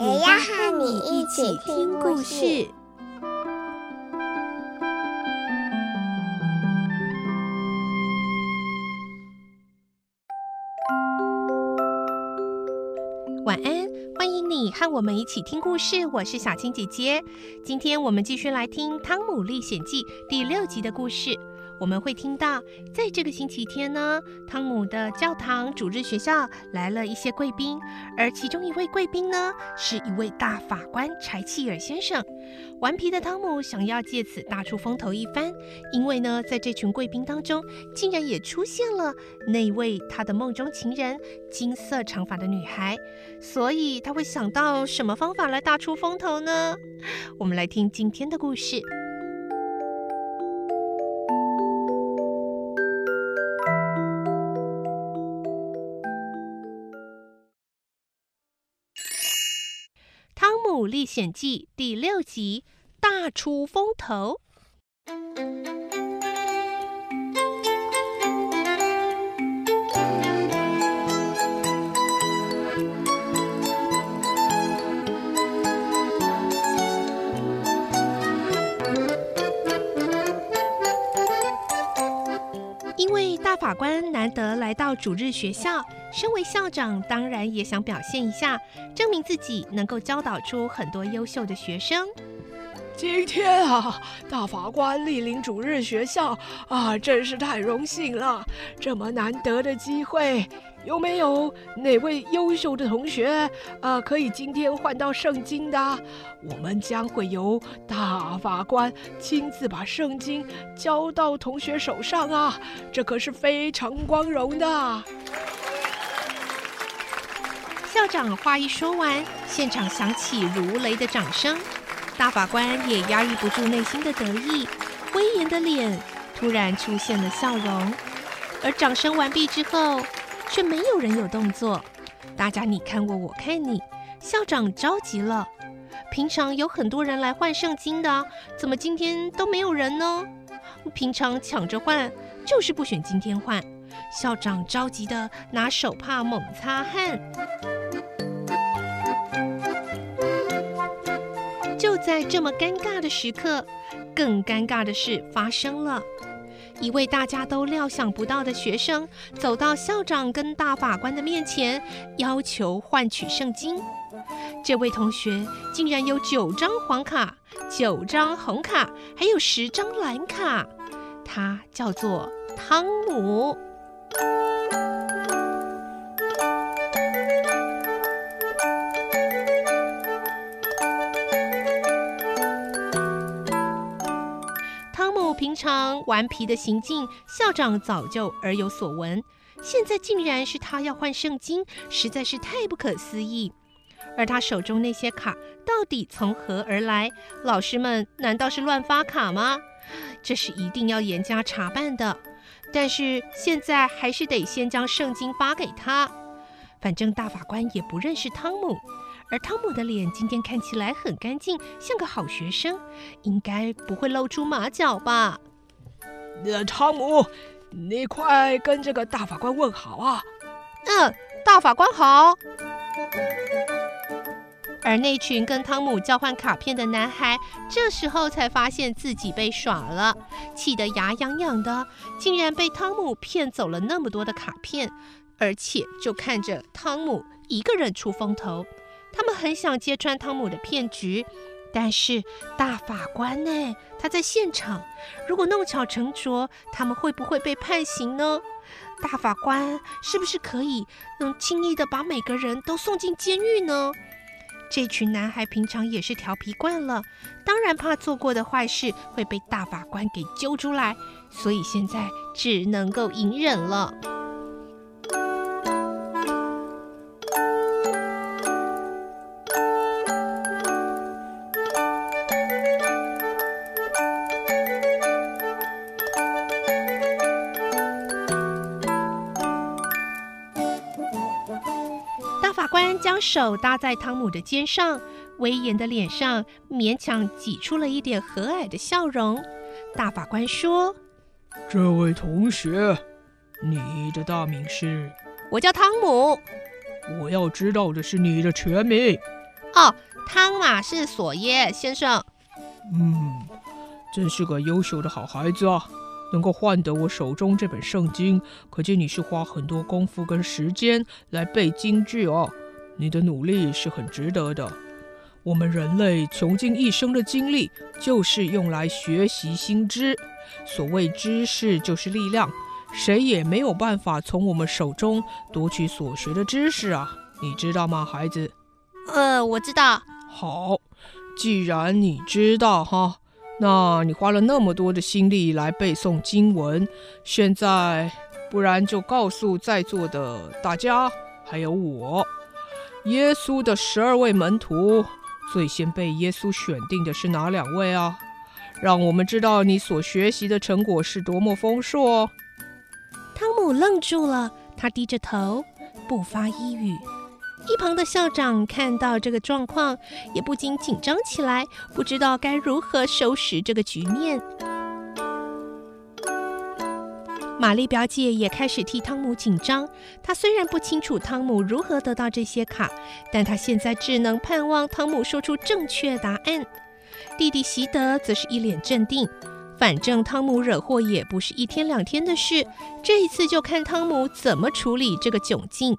也要和你一起听故事。晚安，欢迎你和我们一起听故事。我是小青姐姐，今天我们继续来听《汤姆历险记》第六集的故事。我们会听到，在这个星期天呢，汤姆的教堂主日学校来了一些贵宾，而其中一位贵宾呢，是一位大法官柴契尔先生。顽皮的汤姆想要借此大出风头一番，因为呢，在这群贵宾当中，竟然也出现了那位他的梦中情人——金色长发的女孩，所以他会想到什么方法来大出风头呢？我们来听今天的故事。《历险记》第六集：大出风头。法官难得来到主日学校。身为校长，当然也想表现一下，证明自己能够教导出很多优秀的学生。今天啊，大法官莅临主日学校啊，真是太荣幸了。这么难得的机会，有没有哪位优秀的同学啊，可以今天换到圣经的？我们将会由大法官亲自把圣经交到同学手上啊，这可是非常光荣的。校长话一说完，现场响起如雷的掌声。大法官也压抑不住内心的得意，威严的脸突然出现了笑容。而掌声完毕之后，却没有人有动作。大家你看我，我看你。校长着急了。平常有很多人来换圣经的，怎么今天都没有人呢？平常抢着换，就是不选今天换。校长着急的拿手帕猛擦汗。在这么尴尬的时刻，更尴尬的事发生了。一位大家都料想不到的学生走到校长跟大法官的面前，要求换取圣经。这位同学竟然有九张黄卡、九张红卡，还有十张蓝卡。他叫做汤姆。平常顽皮的行径，校长早就耳有所闻。现在竟然是他要换圣经，实在是太不可思议。而他手中那些卡到底从何而来？老师们难道是乱发卡吗？这是一定要严加查办的。但是现在还是得先将圣经发给他。反正大法官也不认识汤姆。而汤姆的脸今天看起来很干净，像个好学生，应该不会露出马脚吧？那汤姆，你快跟这个大法官问好啊！嗯，大法官好。而那群跟汤姆交换卡片的男孩，这时候才发现自己被耍了，气得牙痒痒的，竟然被汤姆骗走了那么多的卡片，而且就看着汤姆一个人出风头。他们很想揭穿汤姆的骗局，但是大法官呢？他在现场，如果弄巧成拙，他们会不会被判刑呢？大法官是不是可以能轻易的把每个人都送进监狱呢？这群男孩平常也是调皮惯了，当然怕做过的坏事会被大法官给揪出来，所以现在只能够隐忍了。将手搭在汤姆的肩上，威严的脸上勉强挤出了一点和蔼的笑容。大法官说：“这位同学，你的大名是？”“我叫汤姆。”“我要知道的是你的全名。”“哦，汤马士·索耶先生。”“嗯，真是个优秀的好孩子啊。”能够换得我手中这本圣经，可见你是花很多功夫跟时间来背金句哦。你的努力是很值得的。我们人类穷尽一生的精力，就是用来学习新知。所谓知识就是力量，谁也没有办法从我们手中夺取所学的知识啊。你知道吗，孩子？呃，我知道。好，既然你知道哈。那你花了那么多的心力来背诵经文，现在不然就告诉在座的大家，还有我，耶稣的十二位门徒，最先被耶稣选定的是哪两位啊？让我们知道你所学习的成果是多么丰硕。汤姆愣住了，他低着头，不发一语。一旁的校长看到这个状况，也不禁紧张起来，不知道该如何收拾这个局面。玛丽表姐也开始替汤姆紧张。她虽然不清楚汤姆如何得到这些卡，但她现在只能盼望汤姆说出正确答案。弟弟席德则是一脸镇定，反正汤姆惹祸也不是一天两天的事，这一次就看汤姆怎么处理这个窘境。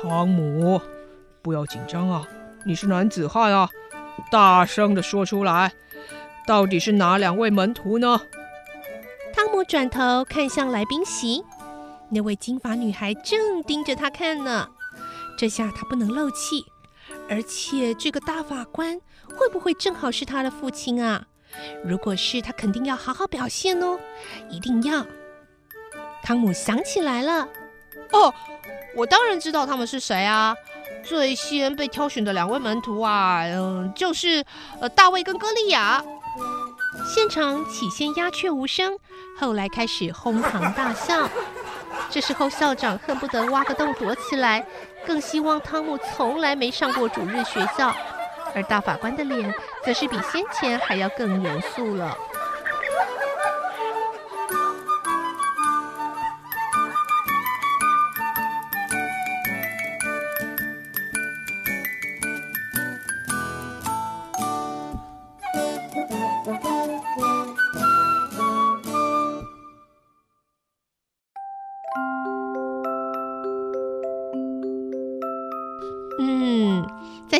汤姆，不要紧张啊！你是男子汉啊，大声的说出来，到底是哪两位门徒呢？汤姆转头看向来宾席，那位金发女孩正盯着他看呢。这下他不能漏气，而且这个大法官会不会正好是他的父亲啊？如果是，他肯定要好好表现哦，一定要。汤姆想起来了，哦。我当然知道他们是谁啊！最先被挑选的两位门徒啊，嗯，就是呃大卫跟歌利亚。现场起先鸦雀无声，后来开始哄堂大笑。这时候校长恨不得挖个洞躲起来，更希望汤姆从来没上过主日学校。而大法官的脸则是比先前还要更严肃了。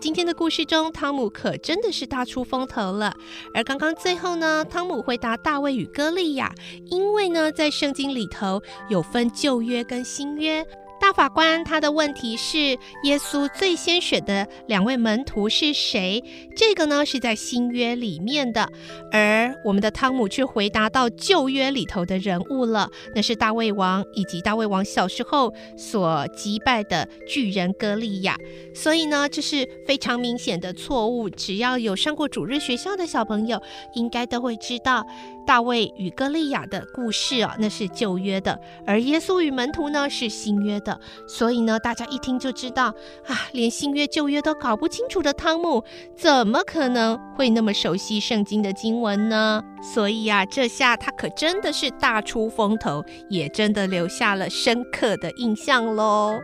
今天的故事中，汤姆可真的是大出风头了。而刚刚最后呢，汤姆回答大卫与歌利亚，因为呢，在圣经里头有分旧约跟新约。法官他的问题是：耶稣最先选的两位门徒是谁？这个呢是在新约里面的，而我们的汤姆却回答到旧约里头的人物了，那是大卫王以及大卫王小时候所击败的巨人歌利亚。所以呢，这是非常明显的错误。只要有上过主日学校的小朋友，应该都会知道。大卫与歌利亚的故事啊，那是旧约的；而耶稣与门徒呢，是新约的。所以呢，大家一听就知道啊，连新约旧约都搞不清楚的汤姆，怎么可能会那么熟悉圣经的经文呢？所以啊，这下他可真的是大出风头，也真的留下了深刻的印象喽。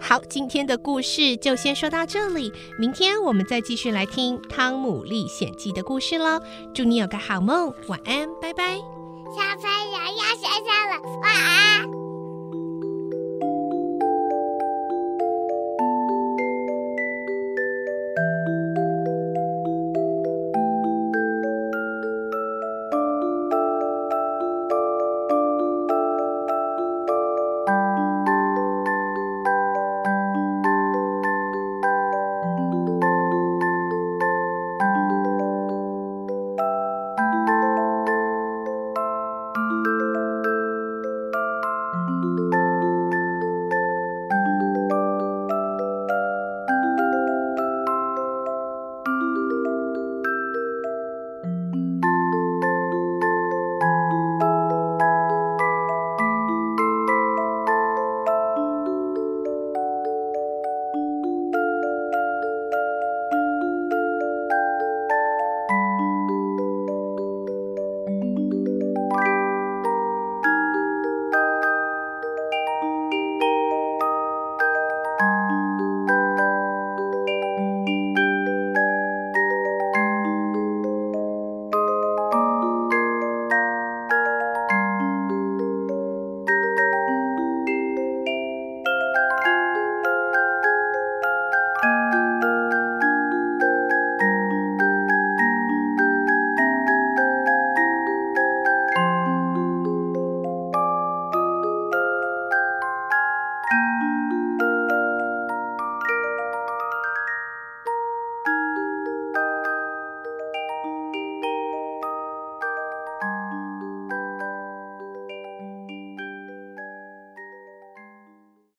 好，今天的故事就先说到这里，明天我们再继续来听《汤姆历险记》的故事喽。祝你有个好梦，晚安，拜拜。小朋友要睡觉了，晚安。